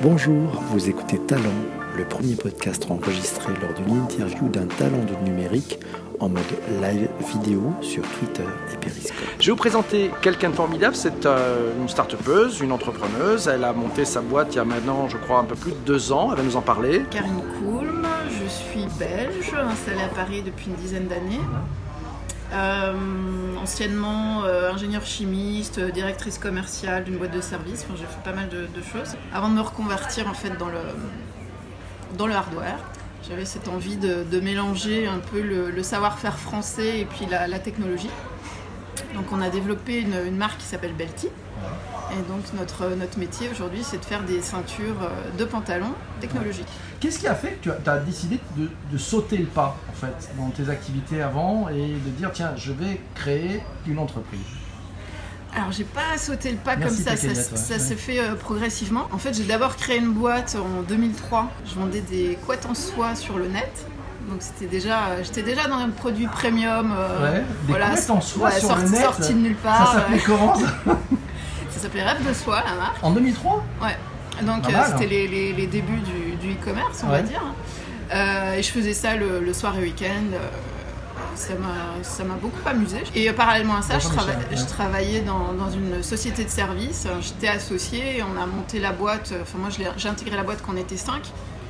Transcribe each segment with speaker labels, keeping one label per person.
Speaker 1: Bonjour, vous écoutez Talent, le premier podcast enregistré lors d'une interview d'un talent du numérique en mode live vidéo sur Twitter et Periscope.
Speaker 2: Je vais vous présenter quelqu'un de formidable, c'est euh, une start-upeuse, une entrepreneuse. Elle a monté sa boîte il y a maintenant, je crois, un peu plus de deux ans. Elle va nous en parler.
Speaker 3: Karine Koulm, je suis belge, installée à Paris depuis une dizaine d'années. Euh, anciennement euh, ingénieure chimiste, euh, directrice commerciale d'une boîte de service. J'ai fait pas mal de, choses avant de me reconvertir en fait dans le, dans le hardware. J'avais cette envie de, mélanger un peu le, savoir-faire français et puis la technologie. Donc on a développé une, une marque qui s'appelle Belty. Et donc notre, notre métier aujourd'hui c'est de faire des ceintures euh, de pantalons technologiques.
Speaker 4: Qu'est-ce qui a fait que tu as, décidé de, de sauter le pas en fait dans tes activités avant et de dire tiens je vais créer une entreprise?
Speaker 3: Alors j'ai pas sauté le pas
Speaker 4: Merci,
Speaker 3: comme ça, ça,
Speaker 4: Ouais.
Speaker 3: s'est fait euh, progressivement. En fait j'ai d'abord créé une boîte en 2003. Je vendais des couettes en soie sur le net. Donc c'était déjà, euh, j'étais déjà dans un produit premium. euh,
Speaker 4: Ouais, des couettes en soie sur
Speaker 3: sorti,
Speaker 4: le net,
Speaker 3: sorti de nulle
Speaker 4: Ça
Speaker 3: part.
Speaker 4: s'appelait
Speaker 3: ouais.
Speaker 4: comment ça
Speaker 3: Ça s'appelait Rêve de soie la marque.
Speaker 4: En 2003
Speaker 3: Ouais. Donc euh, c'était
Speaker 4: hein.
Speaker 3: les, les- les débuts du, du e-commerce, on
Speaker 4: Ouais.
Speaker 3: va dire. Euh, et je faisais ça le, le soir et week-end. ça m'a ça beaucoup amusé. Et parallèlement à ça, je,
Speaker 4: Bonjour,
Speaker 3: trava-
Speaker 4: Michel.
Speaker 3: je
Speaker 4: Ouais.
Speaker 3: travaillais dans, dans une société de service. J'étais associée et on a monté la boîte. Enfin, moi, j'ai intégré la boîte quand on était 5.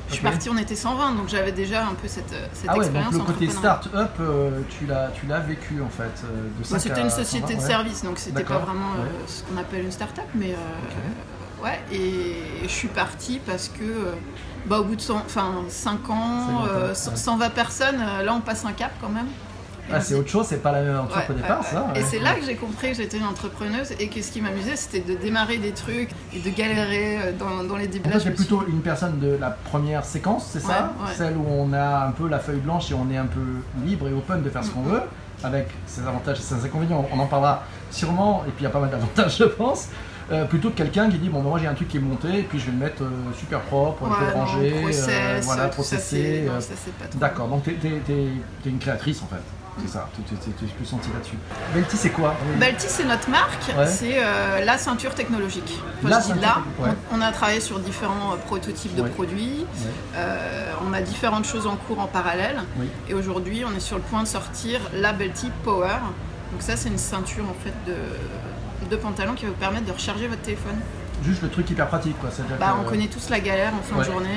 Speaker 3: Je suis partie, on était 120, donc j'avais déjà un peu cette, cette
Speaker 4: Ah ouais, donc
Speaker 3: expérience.
Speaker 4: le côté start-up, euh, tu l'as vécu en fait. euh,
Speaker 3: Bah, C'était une société
Speaker 4: 120,
Speaker 3: de
Speaker 4: ouais.
Speaker 3: service, donc c'était pas vraiment euh, ce qu'on appelle une start-up, mais euh, ouais. Et je suis partie parce que, euh, bah, au bout de 100, enfin, 5 ans,
Speaker 4: C'est longtemps,
Speaker 3: euh,
Speaker 4: ouais.
Speaker 3: 120 personnes, euh, là on passe un cap quand même.
Speaker 4: Ah, c'est autre chose, c'est pas la même aventure
Speaker 3: Ouais,
Speaker 4: qu'au départ
Speaker 3: ouais.
Speaker 4: ça.
Speaker 3: Et c'est là que j'ai compris que j'étais une entrepreneuse et que ce qui m'amusait c'était de démarrer des trucs et de galérer euh, dans, dans les débuts.
Speaker 4: En
Speaker 3: Là,
Speaker 4: fait,
Speaker 3: me suis-
Speaker 4: plutôt une personne de la première séquence, c'est ça. Celle où on a un peu la feuille blanche et on est un peu libre et open de faire ce qu'on
Speaker 3: Mhm.
Speaker 4: veut, avec ses avantages et ses inconvénients. On en parlera sûrement, et puis il y a pas mal d'avantages, je pense. euh, plutôt que quelqu'un qui dit bon ben, moi j'ai un truc qui est monté et puis je vais le mettre euh, super propre,
Speaker 3: Ouais,
Speaker 4: je vais le
Speaker 3: non,
Speaker 4: ranger,
Speaker 3: process,
Speaker 4: voilà euh,
Speaker 3: trop.
Speaker 4: D'accord, donc t'es t'es une créatrice en fait, c'est ça, tu t'es plus senti là-dessus. Belty c'est quoi
Speaker 3: Balti, c'est notre marque,
Speaker 4: Ouais.
Speaker 3: c'est euh, la ceinture technologique. Enfin,
Speaker 4: La
Speaker 3: je dis
Speaker 4: ceinture
Speaker 3: là,
Speaker 4: ouais.
Speaker 3: on, on a travaillé sur différents euh, prototypes de
Speaker 4: Ouais.
Speaker 3: produits, euh, on a différentes choses en cours en parallèle,
Speaker 4: Oui.
Speaker 3: et aujourd'hui on est sur le point de sortir la Belty Power. Donc ça c'est une ceinture en fait de, de pantalon qui va vous permettre de recharger votre téléphone.
Speaker 4: Juste le truc hyper pratique quoi.
Speaker 3: Bah,
Speaker 4: que-
Speaker 3: on connaît tous la galère en fin de journée.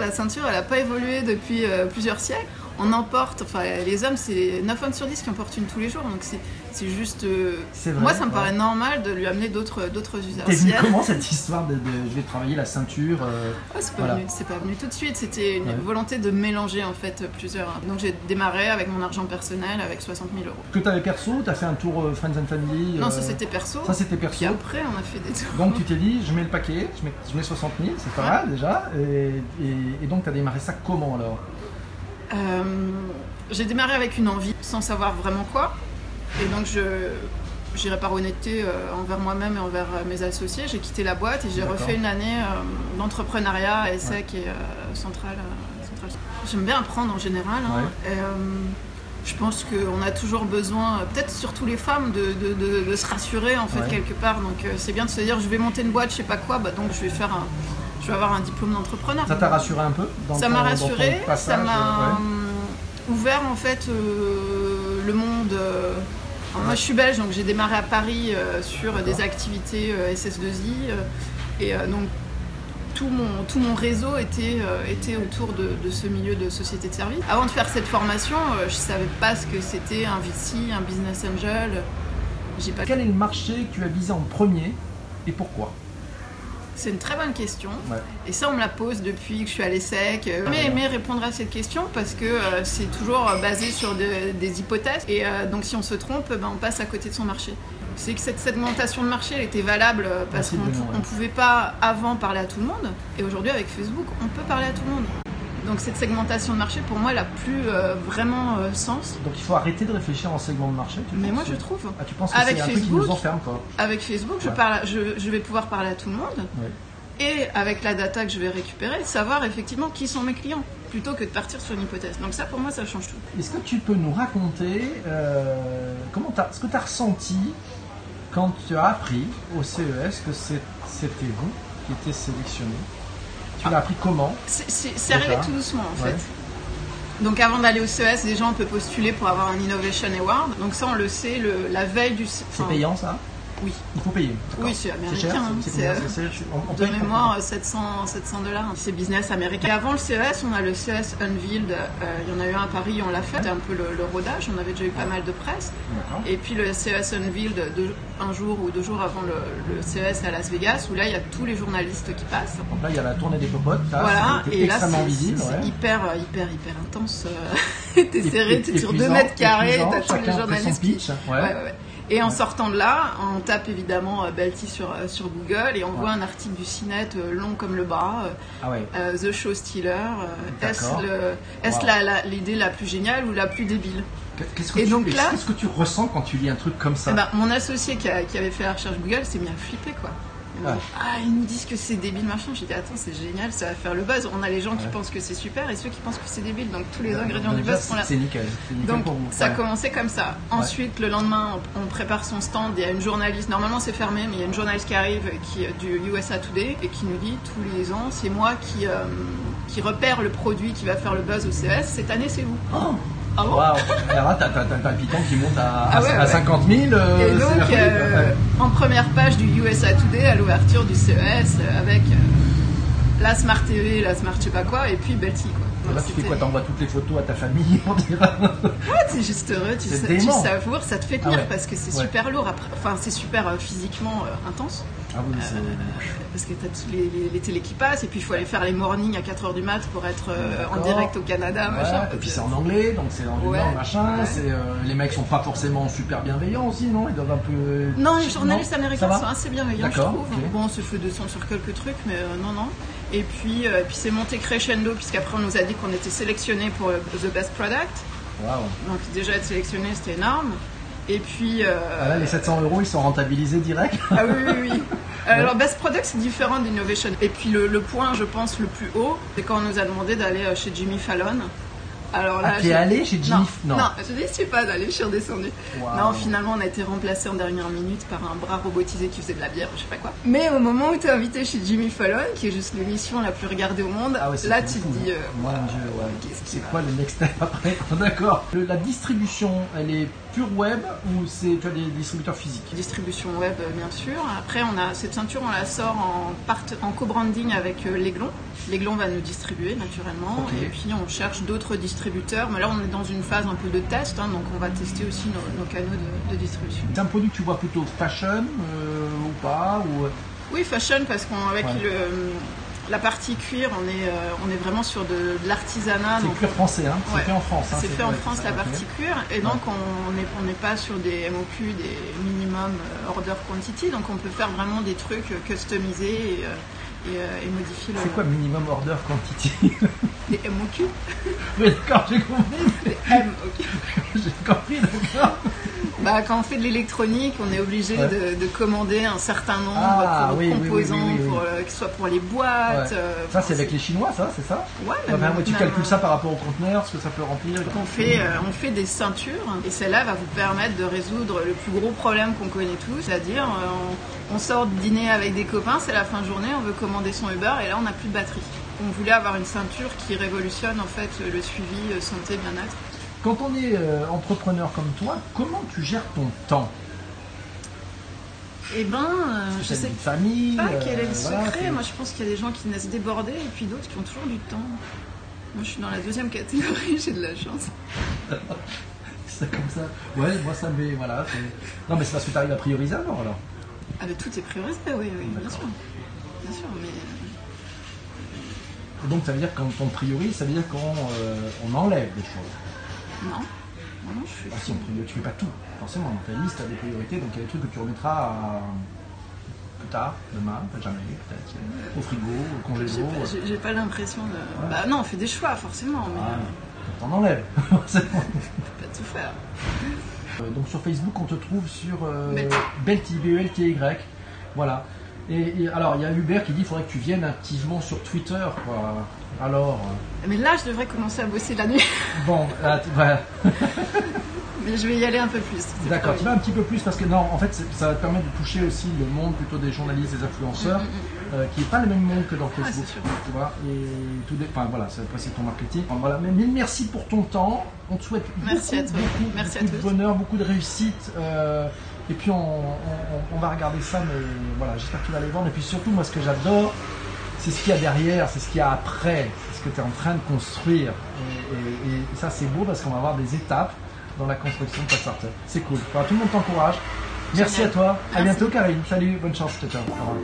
Speaker 3: La ceinture, elle n'a pas évolué depuis euh, plusieurs siècles. On en porte, enfin les hommes, c'est 9 hommes sur 10 qui en portent une tous les jours. Donc c'est juste. euh,
Speaker 4: vrai,
Speaker 3: moi, ça me
Speaker 4: ouais.
Speaker 3: paraît normal de lui amener d'autres usages.
Speaker 4: T'es venu comment cette histoire de, de- je vais travailler la ceinture euh,
Speaker 3: Ouais, c'est pas,
Speaker 4: Voilà.
Speaker 3: pas venu tout de suite, c'était une
Speaker 4: Ouais.
Speaker 3: volonté de mélanger en fait plusieurs. Donc j'ai démarré avec mon argent personnel avec 60 000 euros.
Speaker 4: que t'avais perso, t'as fait un tour euh, Friends and Family
Speaker 3: Non, ça c'était perso.
Speaker 4: ça c'était perso.
Speaker 3: Puis après, on a fait des tours.
Speaker 4: Donc tu t'es dit, je mets le paquet, je mets, je mets 60 000, c'est pas
Speaker 3: Ouais.
Speaker 4: mal déjà. Et, et- et donc tu as démarré ça comment alors?
Speaker 3: Euh, j'ai démarré avec une envie, sans savoir vraiment quoi. Et donc, je, j'irai par honnêteté euh, envers moi-même et envers euh, mes associés. J'ai quitté la boîte et j'ai
Speaker 4: D'accord.
Speaker 3: refait une année euh, d'entrepreneuriat à ESSEC et Centrale, Centrale. J'aime bien apprendre en général. hein.
Speaker 4: Ouais.
Speaker 3: Et, je pense qu'on a toujours besoin, peut-être surtout les femmes, de, de- de- de se rassurer en fait
Speaker 4: Ouais.
Speaker 3: quelque part. Donc c'est bien de se dire je vais monter une boîte, je sais pas quoi, bah, donc je vais faire un, avoir un diplôme d'entrepreneur.
Speaker 4: Ça t'a rassuré un peu dans
Speaker 3: Ça m'a
Speaker 4: dans
Speaker 3: rassuré, ça m'a ouvert en fait euh, le monde. euh, moi je suis belge donc j'ai démarré à Paris euh, sur des activités euh, SS2I euh, et donc tout mon, tout mon réseau était, était autour de, de ce milieu de société de service. Avant de faire cette formation, je savais pas ce que c'était un VC, un business angel. Pas...
Speaker 4: Quel est le marché que tu as visé en premier et pourquoi?
Speaker 3: C'est une très bonne question.
Speaker 4: Ouais.
Speaker 3: Et ça, on me la pose depuis que je suis à l'ESSEC. Mais
Speaker 4: ouais.
Speaker 3: aimé répondre à cette question parce que euh, c'est toujours euh, basé sur de- des hypothèses. Et euh, donc, si on se trompe, ben, on passe à côté de son marché. C'est que cette segmentation de marché, elle était valable parce qu'on on pouvait pas avant parler à tout le monde. Et aujourd'hui, avec Facebook, on peut parler à tout le monde. Donc, cette segmentation de marché, pour moi, elle a plus euh, vraiment euh, sens.
Speaker 4: Donc il faut arrêter de réfléchir en segment de marché. tu
Speaker 3: Mais moi, je trouve.
Speaker 4: Ah, tu penses que
Speaker 3: Avec
Speaker 4: c'est un truc qui
Speaker 3: Facebook,
Speaker 4: nous enferme quoi
Speaker 3: Avec Facebook, je,
Speaker 4: Ouais.
Speaker 3: parle, à- je, je vais pouvoir parler à tout le monde.
Speaker 4: Ouais.
Speaker 3: Et avec la data que je vais récupérer, savoir effectivement qui sont mes clients, plutôt que de partir sur une hypothèse. Donc ça, pour moi, ça change tout.
Speaker 4: Est-ce que tu peux nous raconter euh, comment ce que tu as ressenti quand tu as appris au CES que c'était vous qui était sélectionné? Tu l'as appris comment
Speaker 3: C'est- C'est c'est arrivé tout doucement en
Speaker 4: Ouais.
Speaker 3: fait. Donc avant d'aller au CES, déjà on peut postuler pour avoir un Innovation Award. Donc ça on le sait le- la veille du...
Speaker 4: C'est
Speaker 3: enfin,
Speaker 4: payant ça
Speaker 3: Oui.
Speaker 4: Il faut payer.
Speaker 3: Oui, c'est américain. hein,
Speaker 4: c'est- on
Speaker 3: De
Speaker 4: paye
Speaker 3: mémoire, euh, 700, 700 dollars. C'est business américain. Et avant le CES, on a le CES Unveiled. euh, Il y en a eu un à Paris, on l'a fait. C'était un peu le, le rodage. On avait déjà eu pas mal de presse. Et puis le CES Unveiled, deux- un jour ou deux jours avant le, le CES à Las Vegas, où là, il y a tous les journalistes qui passent.
Speaker 4: Donc là, il y a la tournée des popotes. là,
Speaker 3: voilà, et là, c'est
Speaker 4: ouais.
Speaker 3: hyper, euh, hyper, hyper intense. euh, T'es serré, t'es sur
Speaker 4: épuisant,
Speaker 3: deux mètres carrés, t'as tous les journalistes
Speaker 4: pitch, ouais.
Speaker 3: Ouais, ouais, ouais. Et en sortant de là, on tape évidemment euh, Belty sur, euh, sur Google et on voit un article du CNET euh, long comme le bras,
Speaker 4: Ah ouais.
Speaker 3: euh, The Show Stealer. Est-ce
Speaker 4: Wow.
Speaker 3: la- l'idée la, plus géniale ou la plus débile?
Speaker 4: Qu'est-ce que,
Speaker 3: Et
Speaker 4: tu,
Speaker 3: donc là-
Speaker 4: qu'est-ce que tu ressens quand tu lis un truc comme ça?
Speaker 3: Eh ben, Mon associé qui, a- qui avait fait la recherche Google s'est mis à flipper quoi.
Speaker 4: Ouais.
Speaker 3: Ah, ils nous disent que c'est débile machin. J'ai dit attends, c'est génial, ça va faire le buzz. On a les gens qui
Speaker 4: Ouais.
Speaker 3: pensent que c'est super et ceux qui pensent que c'est débile. Donc tous les ingrédients du buzz sont là.
Speaker 4: C'est nickel. C'est nickel
Speaker 3: Donc
Speaker 4: pour vous.
Speaker 3: ça commencé comme ça. Ensuite, le lendemain, on prépare son stand. Il y a une journaliste. Normalement, c'est fermé, mais il y a une journaliste qui arrive qui du USA Today et qui nous dit tous les ans, c'est moi qui euh, qui repère le produit qui va faire le buzz au CES. Cette année, c'est vous.
Speaker 4: Oh
Speaker 3: Ah bon
Speaker 4: Alors là, t'as, le piton qui monte à,
Speaker 3: Ah ouais,
Speaker 4: à
Speaker 3: ouais.
Speaker 4: 50 000. euh,
Speaker 3: Et
Speaker 4: c'est
Speaker 3: donc,
Speaker 4: merveilleux,
Speaker 3: euh,
Speaker 4: ouais.
Speaker 3: en première page du USA Today, à l'ouverture du CES, avec euh, la Smart TV, la Smart je sais pas quoi, et puis Belty. Quoi.
Speaker 4: Et là, tu fais quoi? T'envoies toutes les photos à ta famille on dirait.
Speaker 3: Ouais, t'es juste heureux, tu, tu savoures, ça te fait tenir
Speaker 4: Ah ouais.
Speaker 3: parce que c'est
Speaker 4: Ouais.
Speaker 3: super lourd. Après, enfin, c'est super euh, physiquement euh, intense.
Speaker 4: Ah oui, c'est...
Speaker 3: Parce que t'as tous les, les, les télés qui passent, et puis il faut aller faire les mornings à 4h du mat pour être euh, en direct au Canada.
Speaker 4: Ouais,
Speaker 3: machin.
Speaker 4: et puis c'est en anglais, donc c'est en
Speaker 3: Ouais.
Speaker 4: machin.
Speaker 3: Ouais.
Speaker 4: Euh, les mecs sont pas forcément super bienveillants aussi, non? Ils doivent un peu.
Speaker 3: Non, les journalistes américains sont assez bienveillants, je trouve. Bon, on se fait 200 sur quelques trucs, mais euh, non, non. Et puis, euh, puis c'est monté crescendo, puisqu'après on nous a dit qu'on était sélectionné pour The Best Product.
Speaker 4: Waouh.
Speaker 3: Donc déjà être sélectionné, c'était énorme. Et puis... euh,
Speaker 4: Ah là, les 700 euros, ils sont rentabilisés direct.
Speaker 3: Ah oui, oui, oui. Euh, Alors, Best Product, c'est différent d'Innovation. Et puis, le, le point, je pense, le plus haut, c'est quand on nous a demandé d'aller euh, chez Jimmy Fallon. Alors là,
Speaker 4: Ah, t'es allé chez Jimmy
Speaker 3: non, non. je n'y suis pas allée, je suis redescendue. Non, finalement, on a été remplacé en dernière minute par un bras robotisé qui faisait de la bière, je sais pas quoi. Mais au moment où tu es invité chez Jimmy Fallon, qui est juste l'émission la plus regardée au monde,
Speaker 4: Ah ouais,
Speaker 3: là, tu te dis.
Speaker 4: hein.
Speaker 3: euh,
Speaker 4: Mon Dieu, ouais.
Speaker 3: qu'est-ce
Speaker 4: C'est quoi le next step après D'accord. La distribution, elle est pure web ou c'est tu as des distributeurs physiques?
Speaker 3: Distribution web euh, bien sûr. Après on a cette ceinture on la sort en, part- en co-branding avec euh, l'Aiglon. L'Aiglon va nous distribuer naturellement et puis on cherche d'autres distributeurs. Mais là on est dans une phase un peu de test hein, donc on va tester aussi nos, nos canaux de, de distribution.
Speaker 4: C'est un produit que tu vois plutôt fashion euh, ou pas ou...
Speaker 3: Oui fashion parce qu'avec
Speaker 4: Ouais.
Speaker 3: le la partie cuir on est euh, on est vraiment sur de, de l'artisanat.
Speaker 4: C'est cuir français, hein
Speaker 3: Ouais.
Speaker 4: C'est fait en France. hein,
Speaker 3: C'est fait en France la partie cuir et donc on n'est on pas sur des MOQ, des minimum euh, order quantity, donc on peut faire vraiment des trucs euh, customisés et, euh, et, euh, et modifier le,
Speaker 4: C'est quoi minimum order quantity
Speaker 3: des MOQ
Speaker 4: Oui, d'accord, j'ai compris.
Speaker 3: Des MOQ.
Speaker 4: J'ai compris, d'accord.
Speaker 3: Bah, quand on fait de l'électronique, on est obligé
Speaker 4: Ouais.
Speaker 3: de, de commander un certain nombre
Speaker 4: Ah,
Speaker 3: de
Speaker 4: oui, oui,
Speaker 3: composants,
Speaker 4: oui, oui, oui.
Speaker 3: Pour, euh, que ce soit pour les boîtes.
Speaker 4: Ouais.
Speaker 3: euh,
Speaker 4: Ça, c'est avec les Chinois, ça, c'est ça?
Speaker 3: Ouais, même-
Speaker 4: mais tu
Speaker 3: même,
Speaker 4: calcules ça par rapport au conteneur, ce que ça peut remplir.
Speaker 3: On fait, euh, on fait des ceintures et celle-là va vous permettre de résoudre le plus gros problème qu'on connaît tous, c'est-à-dire on, on sort de dîner avec des copains, c'est la fin de journée, on veut commander son Uber et là on n'a plus de batterie. On voulait avoir une ceinture qui révolutionne en fait le suivi santé bien-être.
Speaker 4: Quand on est euh, entrepreneur comme toi, comment tu gères ton temps
Speaker 3: Eh ben, euh, je sais
Speaker 4: une famille
Speaker 3: pas
Speaker 4: euh,
Speaker 3: quel est le
Speaker 4: voilà,
Speaker 3: secret. Moi je pense qu'il y a des gens qui naissent débordés et puis d'autres qui ont toujours du temps. Moi je suis dans la deuxième catégorie, j'ai de la chance.
Speaker 4: C'est comme ça. Ouais, moi ça me. Voilà. Non, mais c'est parce que tu arrives à prioriser alors. alors.
Speaker 3: Ah mais tout est priorisé, oui, oui, bien sûr. Bien sûr, mais...
Speaker 4: Et donc ça veut dire quand on priorise, ça veut dire qu'on euh, on enlève des choses.
Speaker 3: Non, non, non, je suis...
Speaker 4: Ah, si on tu fais pas tout. Forcément, dans ta liste, tu as des priorités, donc il y a des trucs que tu remettras à- plus tard, demain, peut-être jamais, peut-être au frigo, au congélo.
Speaker 3: j'ai- pas l'impression de. Bah non, on fait des choix forcément, mais
Speaker 4: Ah,
Speaker 3: euh,
Speaker 4: T'en enlèves. forcément.
Speaker 3: pas tout faire.
Speaker 4: Euh, Donc sur Facebook, on te trouve sur euh,
Speaker 3: B-E-L-T-Y.
Speaker 4: Voilà. Et, et alors, il y a Hubert qui dit qu'il faudrait que tu viennes activement sur Twitter. Quoi. Alors, euh,
Speaker 3: Mais là, je devrais commencer à bosser la nuit.
Speaker 4: bon, là, voilà.
Speaker 3: Mais je vais y aller un peu plus.
Speaker 4: D'accord, tu vas un petit peu plus parce que non, en fait, ça va te permettre de toucher aussi le monde plutôt des journalistes, des influenceurs,
Speaker 3: Mm, mm,
Speaker 4: euh, qui n'est pas le même monde que dans
Speaker 3: Ah,
Speaker 4: Facebook.
Speaker 3: sûr.
Speaker 4: tu vois, et tout des, enfin voilà, après c'est ton marketing. Enfin, voilà, mais mille merci pour ton temps. On te souhaite
Speaker 3: Merci
Speaker 4: beaucoup,
Speaker 3: à toi.
Speaker 4: beaucoup,
Speaker 3: Merci à
Speaker 4: beaucoup de
Speaker 3: tous.
Speaker 4: bonheur, beaucoup de réussite. euh, et puis on, on- on va regarder ça, mais voilà, j'espère que tu vas les vendre. Et puis surtout, moi, ce que j'adore, c'est ce qu'il y a derrière, c'est ce qu'il y a après, c'est ce que tu es en train de construire. Et, et- et ça, c'est beau parce qu'on va avoir des étapes dans la construction de ta startup. C'est cool. Enfin, tout le monde t'encourage. Merci à toi. À bientôt, Karine. Salut, bonne chance. Ciao, ciao. Au revoir.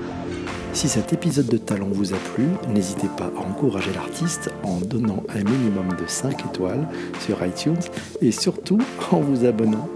Speaker 1: Si cet épisode de Talent vous a plu, n'hésitez pas à encourager l'artiste en donnant un minimum de 5 étoiles sur iTunes et surtout en vous abonnant